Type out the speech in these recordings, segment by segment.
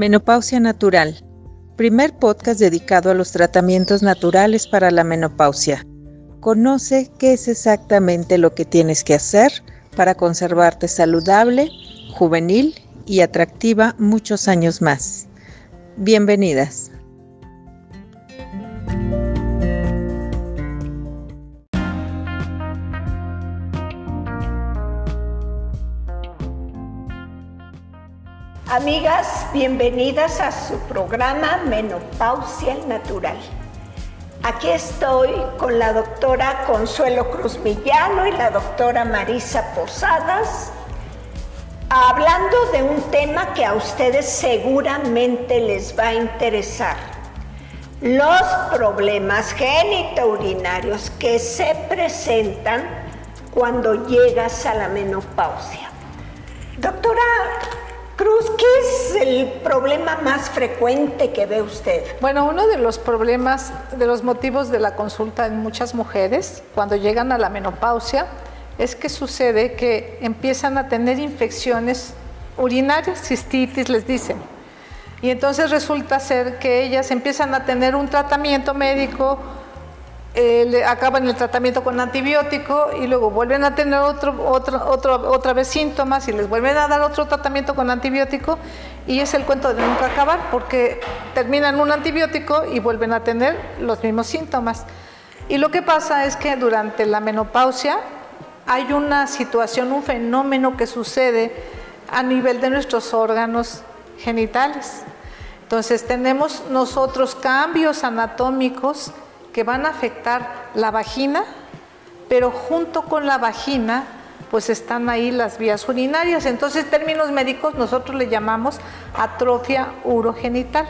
Menopausia Natural, primer podcast dedicado a los tratamientos naturales para la menopausia. Conoce qué es exactamente lo que tienes que hacer para conservarte saludable, juvenil y atractiva muchos años más. Bienvenidas. Amigas, bienvenidas a su programa Menopausia Natural. Aquí estoy con la doctora Consuelo Cruz Villano y la doctora Marisa Posadas, hablando de un tema que a ustedes seguramente les va a interesar. Los problemas genitourinarios que se presentan cuando llegas a la menopausia. Doctora Cruz, ¿qué es el problema más frecuente que ve usted? Bueno, uno de los problemas, de los motivos de la consulta en muchas mujeres cuando llegan a la menopausia es que sucede que empiezan a tener infecciones urinarias, cistitis les dicen. Y entonces resulta ser que ellas empiezan a tener un tratamiento médico eh, acaban el tratamiento con antibiótico y luego vuelven a tener otro, otro, otra vez síntomas y les vuelven a dar otro tratamiento con antibiótico y es el cuento de nunca acabar porque terminan un antibiótico y vuelven a tener los mismos síntomas. Y lo que pasa es que durante la menopausia hay una situación, un fenómeno que sucede a nivel de nuestros órganos genitales. Entonces tenemos nosotros cambios anatómicos que van a afectar la vagina, pero junto con la vagina pues están ahí las vías urinarias. Entonces, en términos médicos, nosotros le llamamos atrofia urogenital,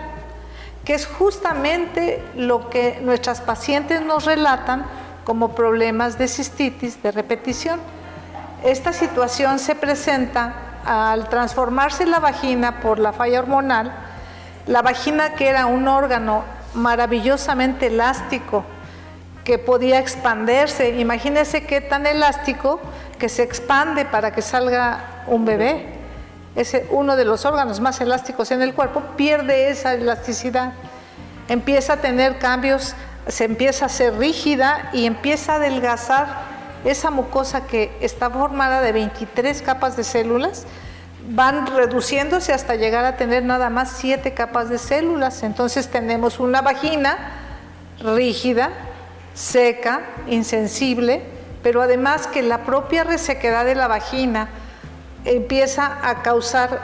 que es justamente lo que nuestras pacientes nos relatan como problemas de cistitis de repetición. Esta situación se presenta al transformarse la vagina por la falla hormonal. La vagina, que era un órgano maravillosamente elástico que podía expandirse. Imagínense qué tan elástico que se expande para que salga un bebé. Es uno de los órganos más elásticos en el cuerpo, pierde esa elasticidad, empieza a tener cambios, se empieza a ser rígida y empieza a adelgazar esa mucosa que está formada de 23 capas de células, van reduciéndose hasta llegar a tener nada más siete capas de células. Entonces tenemos una vagina rígida, seca, insensible, pero además que la propia resequedad de la vagina empieza a causar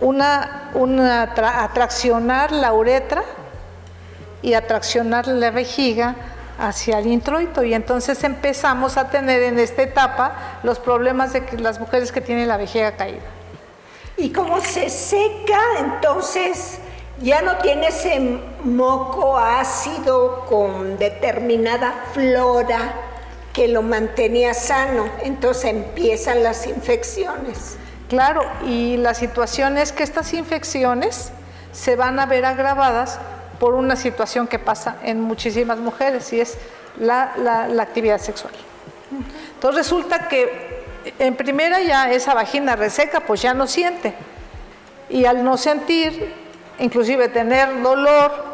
una, una atraccionar la uretra y atraccionar la vejiga hacia el introito y entonces empezamos a tener en esta etapa los problemas de las mujeres que tienen la vejiga caída. Y como se seca, entonces ya no tiene ese moco ácido con determinada flora que lo mantenía sano, entonces empiezan las infecciones. Claro, y la situación es que estas infecciones se van a ver agravadas por una situación que pasa en muchísimas mujeres y es la, la actividad sexual. Entonces resulta que en primera ya esa vagina reseca, pues ya no siente. Y al no sentir, inclusive tener dolor,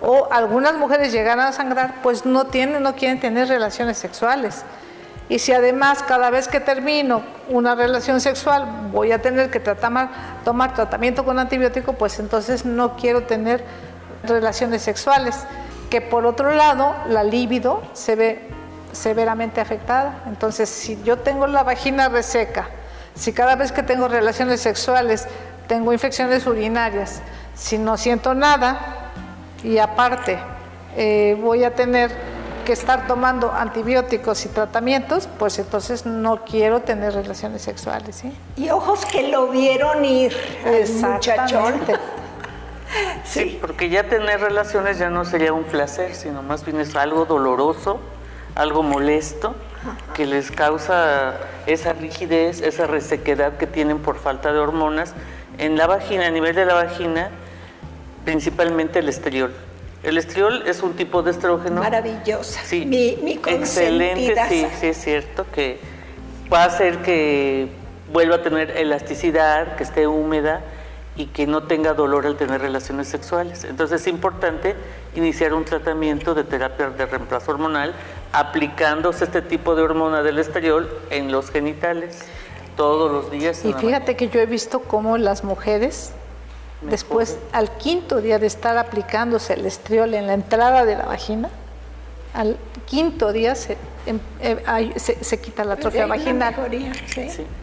o algunas mujeres llegan a sangrar, pues no tienen, no quieren tener relaciones sexuales. Y si además cada vez que termino una relación sexual voy a tener que tomar tratamiento con antibiótico, pues entonces no quiero tener relaciones sexuales. Que por otro lado, la libido se ve severamente afectada. Entonces, si yo tengo la vagina reseca, si cada vez que tengo relaciones sexuales tengo infecciones urinarias, si no siento nada y aparte eh, voy a tener que estar tomando antibióticos y tratamientos, pues entonces no quiero tener relaciones sexuales. Y ojos que lo vieron ir, muchachón. sí, porque ya tener relaciones ya no sería un placer, sino más bien es algo doloroso algo molesto que les causa esa rigidez, esa resequedad que tienen por falta de hormonas en la vagina, a nivel de la vagina, principalmente el estriol. El estriol es un tipo de estrógeno. Maravillosa. Sí, mi, excelente, sí, sí es cierto que va a hacer que vuelva a tener elasticidad, que esté húmeda y que no tenga dolor al tener relaciones sexuales. Entonces es importante iniciar un tratamiento de terapia de reemplazo hormonal aplicándose este tipo de hormona del estriol en los genitales todos los días. Y fíjate que yo he visto cómo las mujeres, después al quinto día de estar aplicándose el estriol en la entrada de la vagina, al quinto día se, em, eh, se, quita la atrofia vaginal.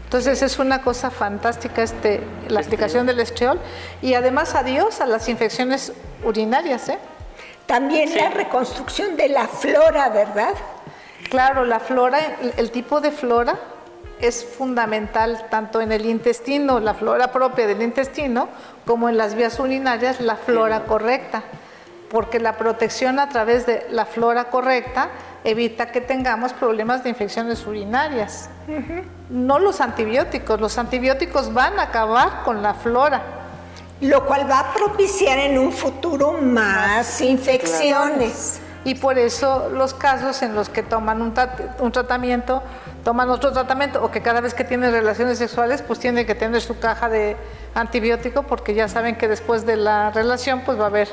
Entonces es una cosa fantástica este, la aplicación del estriol y además adiós a las infecciones urinarias. ¿eh? También la reconstrucción de la flora, ¿verdad? Claro, la flora, el tipo de flora es fundamental tanto en el intestino, la flora propia del intestino, como en las vías urinarias, la flora correcta, porque la protección a través de la flora correcta evita que tengamos problemas de infecciones urinarias. No los antibióticos, los antibióticos van a acabar con la flora. Lo cual va a propiciar en un futuro más infecciones. Y por eso los casos en los que toman un, un tratamiento toman otro tratamiento o que cada vez que tienen relaciones sexuales pues tienen que tener su caja de antibiótico porque ya saben que después de la relación pues va a haber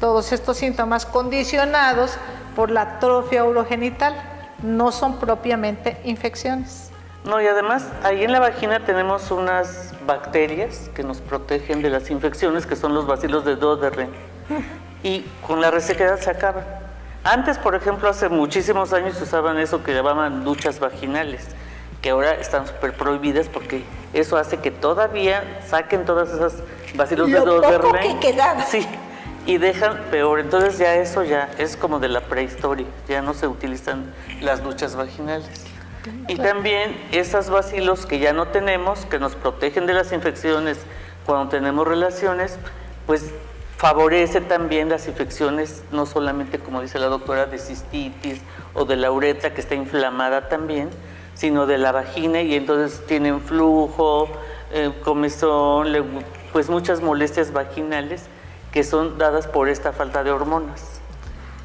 todos estos síntomas condicionados por la atrofia urogenital, no son propiamente infecciones. No, y además ahí en la vagina tenemos unas bacterias que nos protegen de las infecciones, que son los bacilos de Doderre. Y con la resequedad se acaba. Antes, por ejemplo, hace muchísimos años usaban eso que llamaban duchas vaginales, que ahora están súper prohibidas porque eso hace que todavía saquen todas esas bacilos de Doderle. que Sí, y dejan peor. Entonces ya eso ya es como de la prehistoria, ya no se utilizan las duchas vaginales. Y también esos bacilos que ya no tenemos, que nos protegen de las infecciones cuando tenemos relaciones, pues favorece también las infecciones, no solamente como dice la doctora, de cistitis o de la uretra que está inflamada también, sino de la vagina y entonces tienen flujo, eh, comezón, pues muchas molestias vaginales que son dadas por esta falta de hormonas.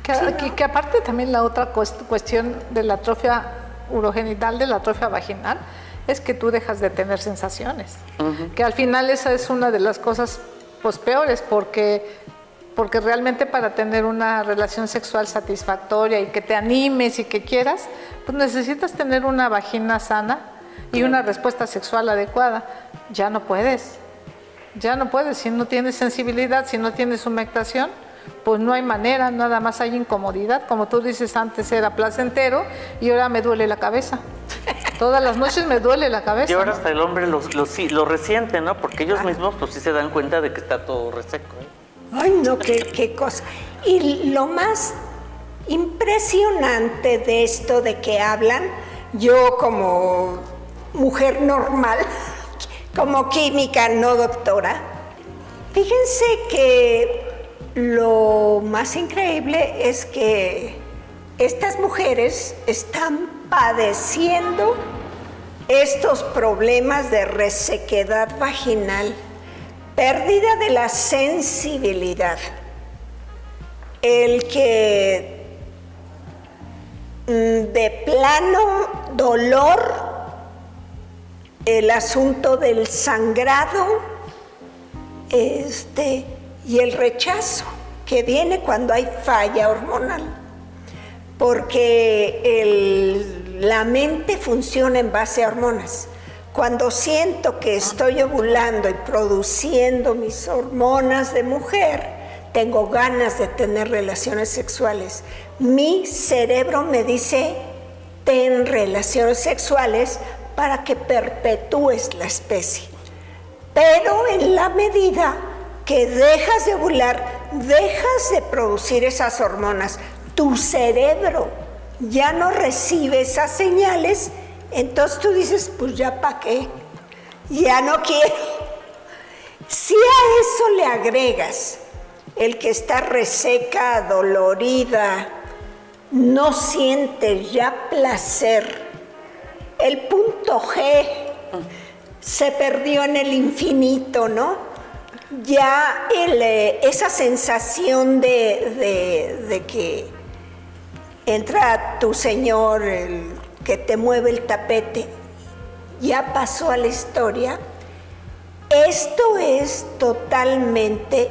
Que, que aparte también la otra cuestión de la atrofia urogenital, de la atrofia vaginal, es que tú dejas de tener sensaciones. Que al final esa es una de las cosas pues peores porque porque realmente para tener una relación sexual satisfactoria y que te animes y que quieras, pues necesitas tener una vagina sana y una respuesta sexual adecuada. Ya no puedes, ya no puedes, si no tienes sensibilidad, si no tienes humectación, pues no hay manera, nada más hay incomodidad. Como tú dices, antes era placentero y ahora me duele la cabeza. Todas las noches me duele la cabeza. Y ahora hasta el hombre lo, lo, resiente, ¿no? Porque ellos mismos pues sí se dan cuenta de que está todo reseco. ¿eh? Ay, no, qué, qué cosa. Y lo más impresionante de esto de que hablan, yo como mujer normal, como química, no doctora, fíjense que lo más increíble es que estas mujeres están padeciendo estos problemas de resequedad vaginal, pérdida de la sensibilidad, el que mm, de plano dolor, el asunto del sangrado, este, y el rechazo que viene cuando hay falla hormonal porque la mente funciona en base a hormonas. Cuando siento que estoy ovulando y produciendo mis hormonas de mujer, tengo ganas de tener relaciones sexuales. Mi cerebro me dice, ten relaciones sexuales para que perpetúes la especie. Pero en la medida que dejas de ovular, dejas de producir esas hormonas, tu cerebro ya no recibe esas señales, entonces tú dices, pues ya para qué, ya no quiero. Si a eso le agregas el que está reseca, dolorida, no siente ya placer, el punto G se perdió en el infinito, ¿no? Ya eh, esa sensación de que entra tu Señor, el que te mueve el tapete, ya pasó a la historia, Esto es totalmente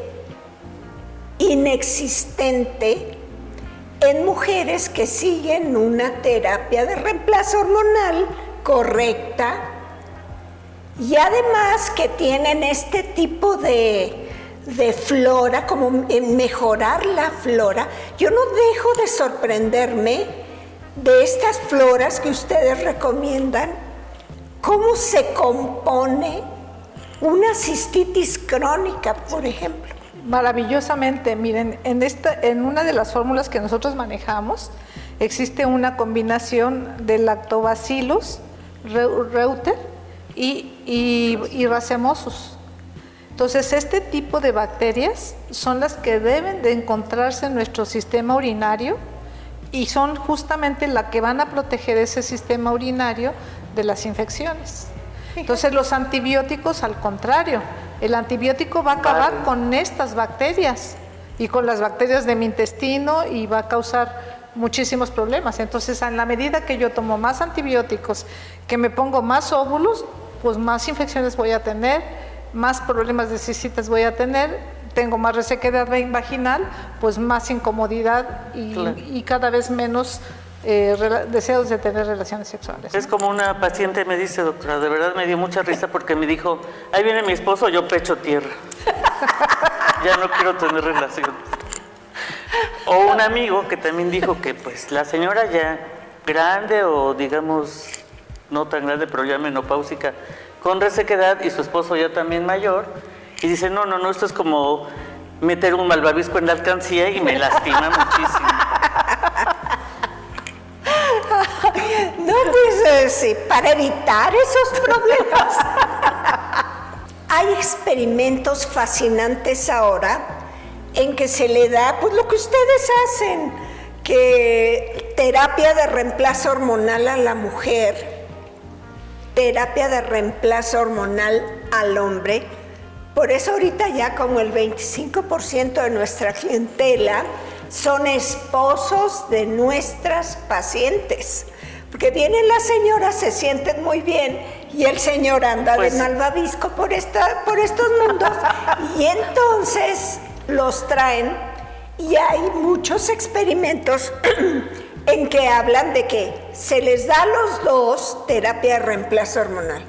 inexistente en mujeres que siguen una terapia de reemplazo hormonal correcta y además que tienen este tipo de, de flora, como mejorar la flora. Yo no dejo de sorprenderme de estas floras que ustedes recomiendan, cómo se compone una cistitis crónica, por ejemplo. Maravillosamente, miren, en, esta, en una de las fórmulas que nosotros manejamos existe una combinación de lactobacillus reuter y, y, y racemosus. Entonces, este tipo de bacterias son las que deben de encontrarse en nuestro sistema urinario y son justamente las que van a proteger ese sistema urinario de las infecciones. Entonces los antibióticos, al contrario, el antibiótico va a acabar con estas bacterias y con las bacterias de mi intestino y va a causar muchísimos problemas. Entonces, en la medida que yo tomo más antibióticos, que me pongo más óvulos, pues más infecciones voy a tener, más problemas de cistitis voy a tener, tengo más resequedad vaginal, pues más incomodidad y, y cada vez menos eh, deseos de tener relaciones sexuales. Es como una paciente me dice, doctora, de verdad me dio mucha risa porque me dijo, ahí viene mi esposo, yo pecho tierra. ya no quiero tener relaciones. O un amigo que también dijo que pues la señora ya grande o digamos no tan grande, pero ya menopáusica, con resequedad y su esposo ya también mayor, y dice, no, no, no, esto es como meter un malvavisco en la alcancía y me lastima muchísimo. No, pues sí, para evitar esos problemas. Hay experimentos fascinantes ahora en que se le da, pues lo que ustedes hacen, que terapia de reemplazo hormonal a la mujer, terapia de reemplazo hormonal al hombre. Por eso ahorita ya como el 25% de nuestra clientela son esposos de nuestras pacientes. Porque vienen las señoras, se sienten muy bien y el señor anda de pues malvavisco por, esta, por estos mundos y entonces los traen y hay muchos experimentos en que hablan de que se les da a los dos terapia de reemplazo hormonal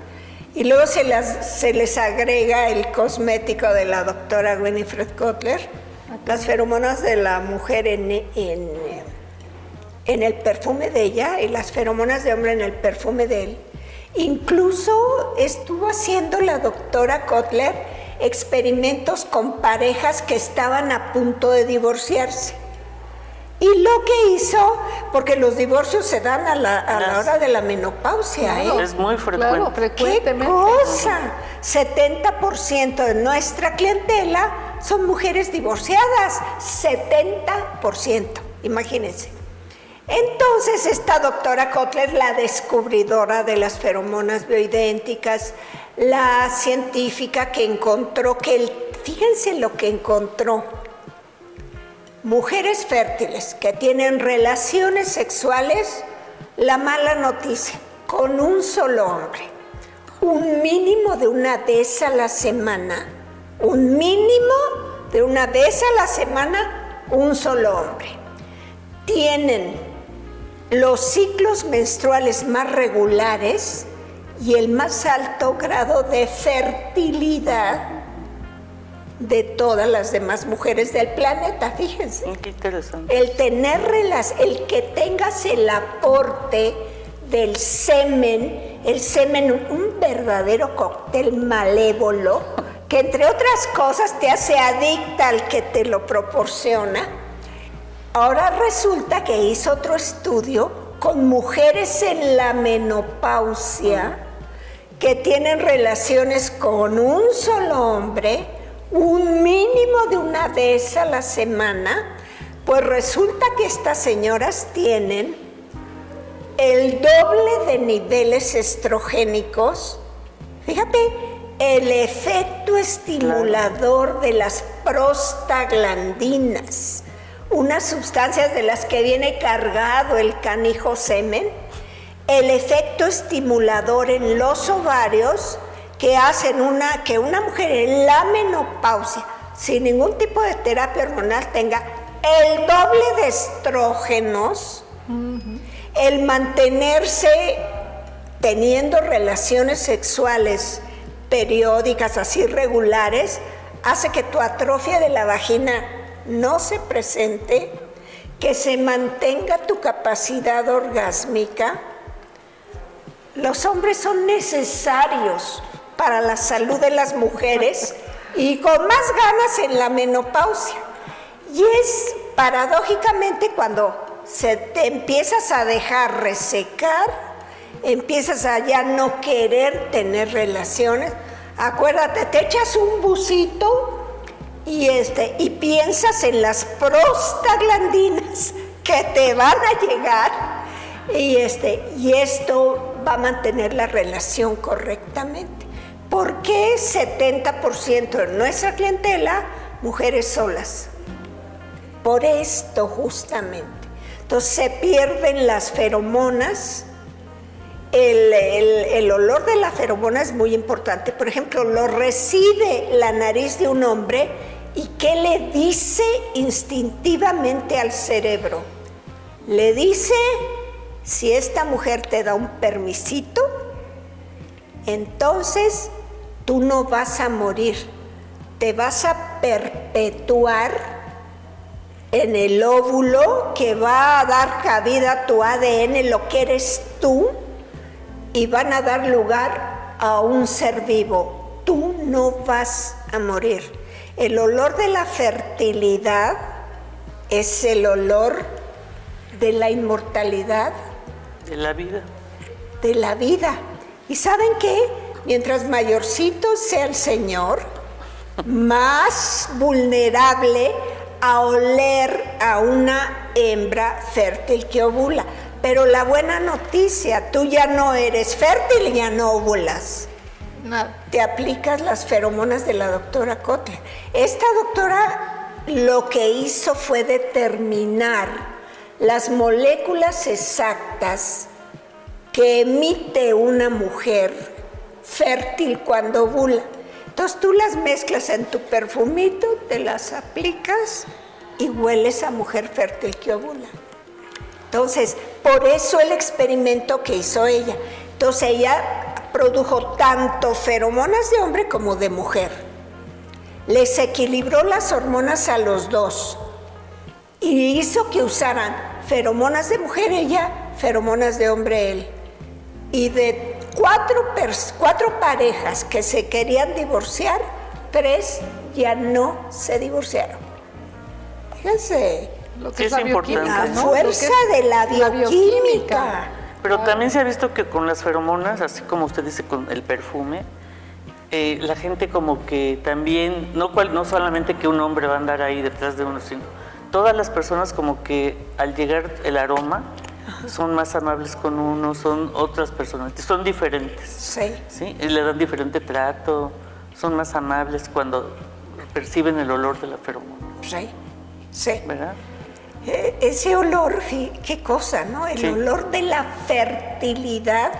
y luego se, se les agrega el cosmético de la doctora Winifred Kotler las feromonas de la mujer en, en, en, el perfume de ella y las feromonas de hombre en el perfume de él. Incluso estuvo haciendo la doctora Kotler experimentos con parejas que estaban a punto de divorciarse. Y lo que hizo, porque los divorcios se dan a la, a la hora de la menopausia. ¿eh? Es muy frecuente. Claro, ¿Qué cosa? 70% de nuestra clientela son mujeres divorciadas. 70%, imagínense. Entonces, esta doctora Kotler, la descubridora de las feromonas bioidénticas, la científica que encontró que el, fíjense lo que encontró, Mujeres fértiles que tienen relaciones sexuales, la mala noticia, con un solo hombre. Un mínimo de una vez a la semana. Un mínimo de una vez a la semana, un solo hombre. Tienen los ciclos menstruales más regulares y el más alto grado de fertilidad de todas las demás mujeres del planeta, fíjense. Qué interesante. El tener el que tengas el aporte del semen, el semen, un verdadero cóctel malévolo, que entre otras cosas te hace adicta al que te lo proporciona. Ahora resulta que hizo otro estudio con mujeres en la menopausia que tienen relaciones con un solo hombre un mínimo de una vez a la semana, pues resulta que estas señoras tienen el doble de niveles estrogénicos. Fíjate, el efecto estimulador de las prostaglandinas, unas sustancias de las que viene cargado el canijo semen, el efecto estimulador en los ovarios que hacen una, que una mujer en la menopausia, sin ningún tipo de terapia hormonal, tenga el doble de estrógenos, el mantenerse teniendo relaciones sexuales periódicas, así regulares, hace que tu atrofia de la vagina no se presente, que se mantenga tu capacidad orgásmica. Los hombres son necesarios para la salud de las mujeres y con más ganas en la menopausia. Y es paradójicamente cuando te empiezas a dejar resecar, empiezas a ya no querer tener relaciones. Acuérdate, te echas un busito y este y piensas en las prostaglandinas que te van a llegar y este y esto va a mantener la relación correctamente. ¿Por qué 70% de nuestra clientela mujeres solas? Por esto justamente. Entonces se pierden las feromonas. El, olor de la feromona es muy importante. Por ejemplo, lo recibe la nariz de un hombre y ¿qué le dice instintivamente al cerebro? Le dice, si esta mujer te da un permisito, entonces tú no vas a morir, te vas a perpetuar en el óvulo que va a dar cabida a tu ADN, lo que eres tú, y van a dar lugar a un ser vivo. Tú no vas a morir. El olor de la fertilidad es el olor de la inmortalidad. De la vida. De la vida. ¿Y saben qué? Mientras mayorcito sea el Señor, más vulnerable a oler a una hembra fértil que ovula. Pero la buena noticia, tú ya no eres fértil, ya no ovulas. Te aplicas las feromonas de la doctora Kotler. Esta doctora lo que hizo fue determinar las moléculas exactas que emite una mujer fértil cuando ovula. Entonces tú las mezclas en tu perfumito, te las aplicas y hueles a mujer fértil que ovula. Entonces, por eso el experimento que hizo ella. Entonces ella produjo tanto feromonas de hombre como de mujer. Les equilibró las hormonas a los dos y hizo que usaran feromonas de mujer ella, feromonas de hombre él. Y de cuatro, cuatro parejas que se querían divorciar, tres ya no se divorciaron. Fíjense. Lo que es, la importante. La fuerza de la bioquímica. Pero también se ha visto que con las feromonas, así como usted dice con el perfume, eh, la gente como que también, no, cual, no solamente que un hombre va a andar ahí detrás de uno, sino todas las personas como que al llegar el aroma, son más amables con uno, son otras personas, son diferentes. Sí. ¿sí? Y le dan diferente trato, son más amables cuando perciben el olor de la feromona. Sí, sí. ¿Verdad? Eh, ese olor, qué cosa, ¿no? El olor de la fertilidad.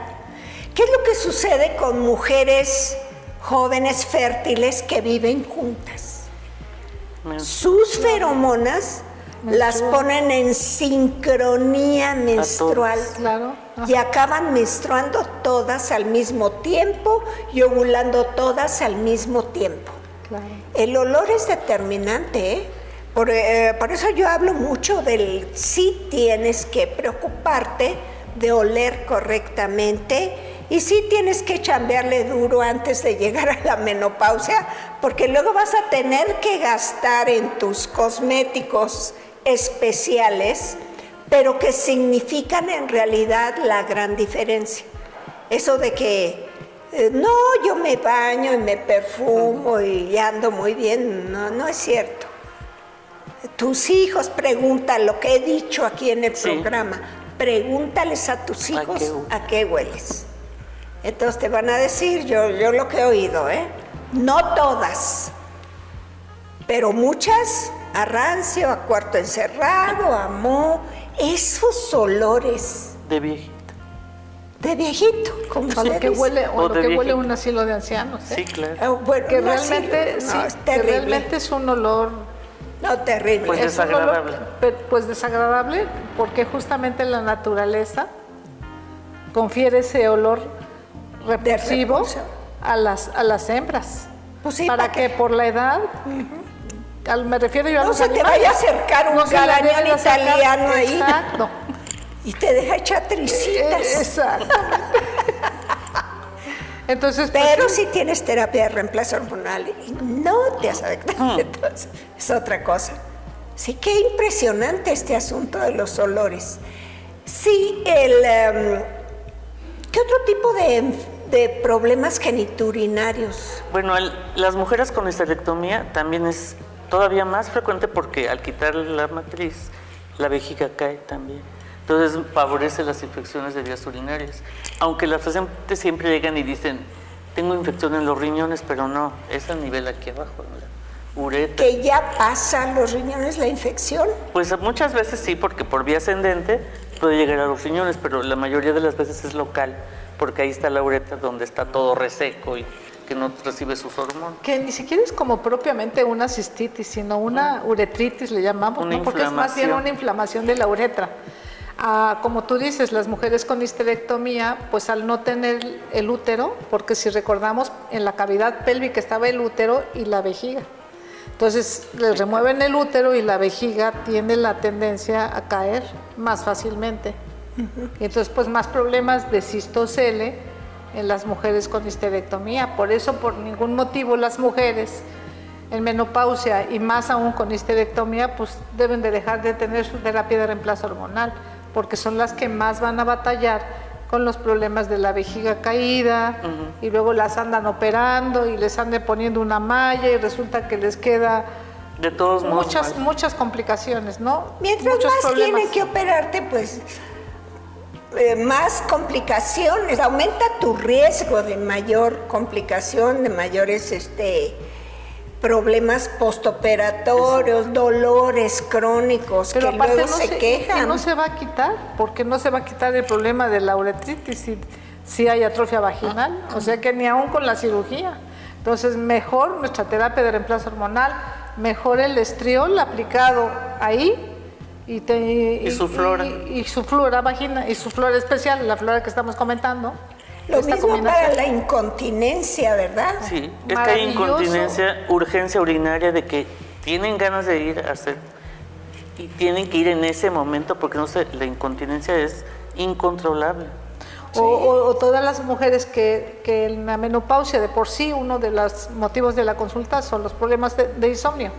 ¿Qué es lo que sucede con mujeres jóvenes fértiles que viven juntas? Sus feromonas las ponen en sincronía menstrual. y acaban menstruando todas al mismo tiempo y ovulando todas al mismo tiempo. El olor es determinante, ¿eh? Por, eh, por, eso yo hablo mucho del si tienes que preocuparte de oler correctamente y si tienes que chambearle duro antes de llegar a la menopausia, porque luego vas a tener que gastar en tus cosméticos especiales, pero que significan en realidad la gran diferencia. Eso de que eh, no, yo me baño y me perfumo y ando muy bien, no, no es cierto. Tus hijos preguntan lo que he dicho aquí en el programa, pregúntales a tus hijos ¿A qué? hueles. Entonces te van a decir, yo, yo lo que he oído, ¿eh? No todas, pero muchas a rancio, a cuarto encerrado, a mo, esos olores. De viejita. de viejito, como lo que huele, o, lo que huele un asilo de ancianos. ¿eh? Sí, claro. Ah, que realmente, sí, que realmente es un olor no, terrible. Pues desagradable. pues desagradable porque justamente la naturaleza confiere ese olor repulsivo a las, a las hembras. Pues para, que, por la edad, me refiero yo a no se te vaya a acercar un no italiano ahí. Exacto. Y te deja chatricitas. Eh, exacto. Entonces, pues, Pero si tienes terapia de reemplazo hormonal y no te has afectado, mm. entonces es otra cosa. Sí, qué impresionante este asunto de los olores. Sí, el, em, ¿qué otro tipo de, problemas geniturinarios? Bueno, las mujeres con esterectomía también es todavía más frecuente porque al quitar la matriz, la vejiga cae también. Entonces favorece las infecciones de vías urinarias. Aunque las pacientes siempre llegan y dicen, tengo infección en los riñones, pero no, es a nivel aquí abajo, la uretra. ¿Que ya pasan los riñones la infección? Pues muchas veces sí, porque por vía ascendente puede llegar a los riñones, pero la mayoría de las veces es local, porque ahí está la uretra donde está todo reseco y que no recibe sus hormonas. Que ni siquiera es como propiamente una cistitis, sino una uretritis le llamamos, ¿no? porque es más bien una inflamación de la uretra como tú dices, las mujeres con histerectomía, pues al no tener el útero, porque si recordamos, en la cavidad pélvica estaba el útero y la vejiga. Entonces les remueven el útero y la vejiga tiene la tendencia a caer más fácilmente. Y entonces pues más problemas de cistocele en las mujeres con histerectomía. Por eso por ningún motivo las mujeres en menopausia y más aún con histerectomía pues deben de dejar de tener su terapia de reemplazo hormonal porque son las que más van a batallar con los problemas de la vejiga caída y luego las andan operando y les andan poniendo una malla y resulta que les queda de todos muchas muchas complicaciones, ¿no? Mientras más tienen que operarte, pues eh, más complicaciones, aumenta tu riesgo de mayor complicación, de mayores este problemas postoperatorios, dolores crónicos que luego se, quejan. Que no se va a quitar, porque no se va a quitar el problema de la uretritis si, si hay atrofia vaginal, o sea que ni aún con la cirugía. Entonces, mejor nuestra terapia de reemplazo hormonal, mejor el estriol aplicado ahí y, y, su flora. Y, y, su flora vagina, y su flora especial, la flora que estamos comentando lo mismo para la incontinencia, ¿verdad? Sí, es que hay incontinencia, urgencia urinaria de que tienen ganas de ir a hacer y tienen que ir en ese momento porque no sé, la incontinencia es incontrolable. O, todas las mujeres que, que, en la menopausia de por sí uno de los motivos de la consulta son los problemas de, de insomnio.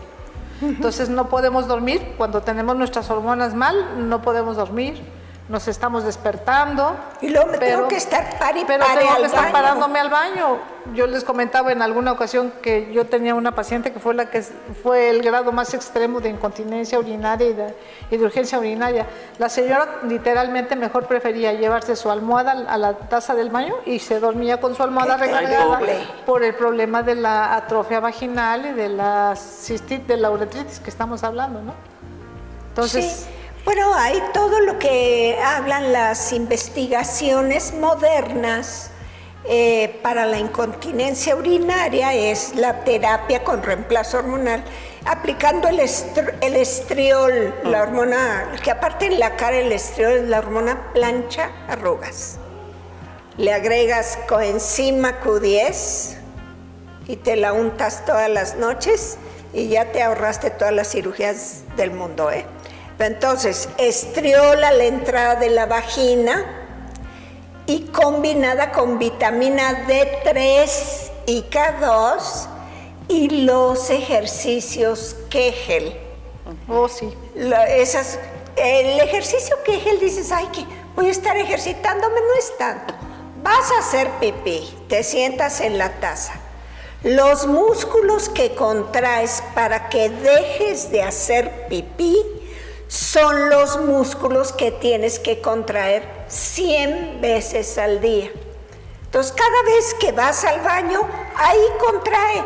Entonces no podemos dormir. Cuando tenemos nuestras hormonas mal, no podemos dormir nos estamos despertando. Y luego me tengo que estar pari, Pero tengo que estar parándome al baño. Yo les comentaba en alguna ocasión que yo tenía una paciente que fue la que fue el grado más extremo de incontinencia urinaria y de, urgencia urinaria. La señora literalmente mejor prefería llevarse su almohada a la taza del baño y se dormía con su almohada recargada por el problema de la atrofia vaginal y de la cistitis, de la uretritis que estamos hablando, ¿no? Entonces... Bueno, hay todo lo que hablan las investigaciones modernas eh, para la incontinencia urinaria, es la terapia con reemplazo hormonal, aplicando el, estriol, la hormona, que aparte en la cara el estriol es la hormona plancha arrugas. Le agregas coenzima Q10 y te la untas todas las noches y ya te ahorraste todas las cirugías del mundo, ¿eh? Entonces, estriola la entrada de la vagina y combinada con vitamina D3 y K2 y los ejercicios Kegel. Oh, sí. esas, el ejercicio Kegel dices, ay, que voy a estar ejercitándome, no es tanto. Vas a hacer pipí, te sientas en la taza. Los músculos que contraes para que dejes de hacer pipí son los músculos que tienes que contraer 100 veces al día. Entonces, cada vez que vas al baño, ahí contrae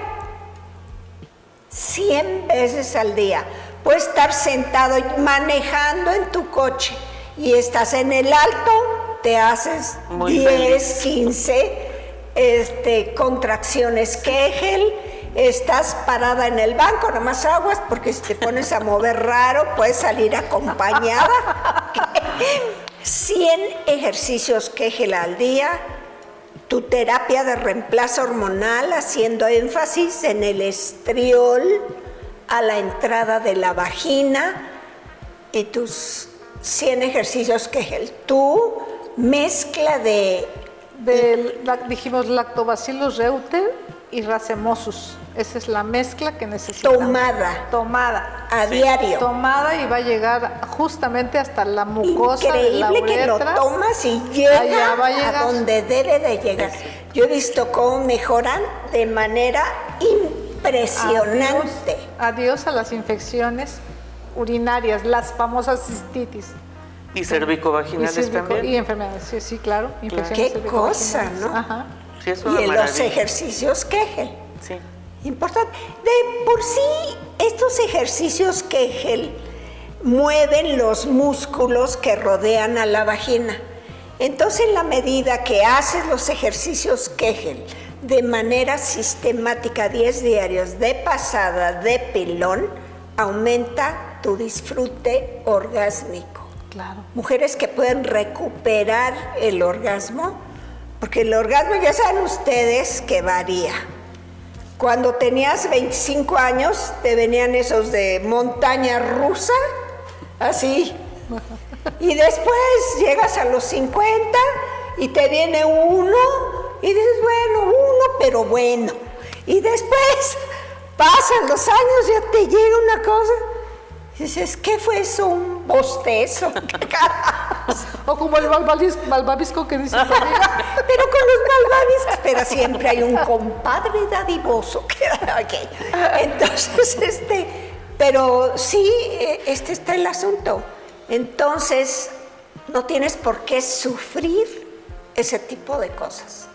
100 veces al día. Puedes estar sentado manejando en tu coche y estás en el alto, te haces 10, 15 este, contracciones Kegel, estás parada en el banco, nomás aguas, porque si te pones a mover raro, puedes salir acompañada. 100 ejercicios Kegel al día, tu terapia de reemplazo hormonal haciendo énfasis en el estriol a la entrada de la vagina y tus 100 ejercicios Kegel. Tu mezcla de... dijimos lactobacillus reuter y racemosus. Esa es la mezcla que necesitamos. Tomada. Tomada. A diario. Tomada y va a llegar justamente hasta la mucosa Increíble de que lo tomas y llega a, donde debe de llegar. Yo he visto cómo mejoran de manera impresionante. Adiós, a las infecciones urinarias, las famosas cistitis. Y cervicovaginales también. Y enfermedades, sí, sí, claro. Qué cosa, ¿no? Ajá. Sí, es y en los ejercicios Kegel. Sí. Importante. De por sí, estos ejercicios Kegel mueven los músculos que rodean a la vagina. Entonces, en la medida que haces los ejercicios Kegel de manera sistemática, 10 diarios, de pasada, de pilón, aumenta tu disfrute orgásmico. Claro. Mujeres que pueden recuperar el orgasmo, porque el orgasmo ya saben ustedes que varía. Cuando tenías 25 años, te venían esos de montaña rusa, así. Y después llegas a los 50 y te viene uno y dices, bueno, uno, pero bueno. Y después pasan los años, ya te llega una cosa. Dices, ¿qué fue eso? ¿Un bostezo? o como el malvavisco, que dice Pero con los malvaviscos, pero siempre hay un compadre dadivoso. okay. Entonces, este, pero sí, e, este está el asunto. Entonces, no tienes por qué sufrir ese tipo de cosas.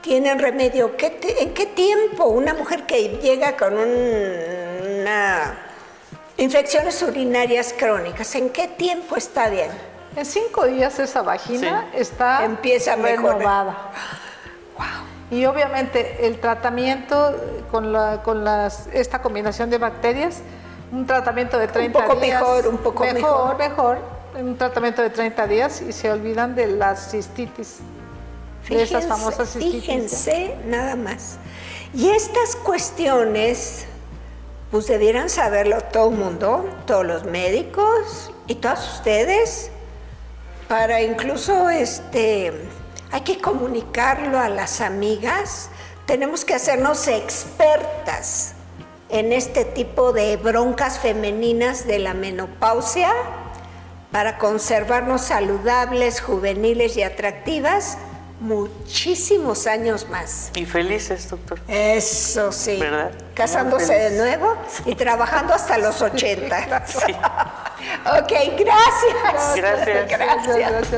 Tienen remedio. ¿En qué tiempo una mujer que llega con una infecciones urinarias crónicas, ¿en qué tiempo está bien? En cinco días esa vagina está Empieza renovada. Y obviamente el tratamiento con, esta combinación de bacterias, un tratamiento de 30 días. Un poco mejor, un poco mejor. Mejor, mejor. Un tratamiento de 30 días y se olvidan de las cistitis. de esas famosas cistitis. Fíjense nada más. Y estas cuestiones, pues debieran saberlo todo el mundo, todos los médicos y todos ustedes para incluso este, hay que comunicarlo a las amigas, tenemos que hacernos expertas en este tipo de broncas femeninas de la menopausia para conservarnos saludables, juveniles y atractivas muchísimos años más. Y felices, doctor. Eso sí. ¿Verdad? Casándose de nuevo y trabajando hasta los 80. Sí. ok, gracias. Gracias. Gracias.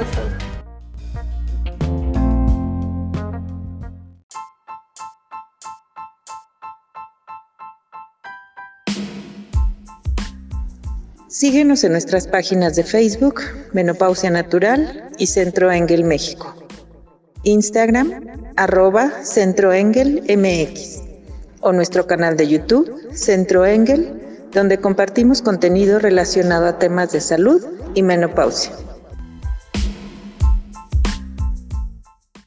Síguenos en nuestras páginas de Facebook, Menopausia Natural y Centro Engel México. Instagram, arroba Centro Engel MX o nuestro canal de YouTube, Centro Engel donde compartimos contenido relacionado a temas de salud y menopausia.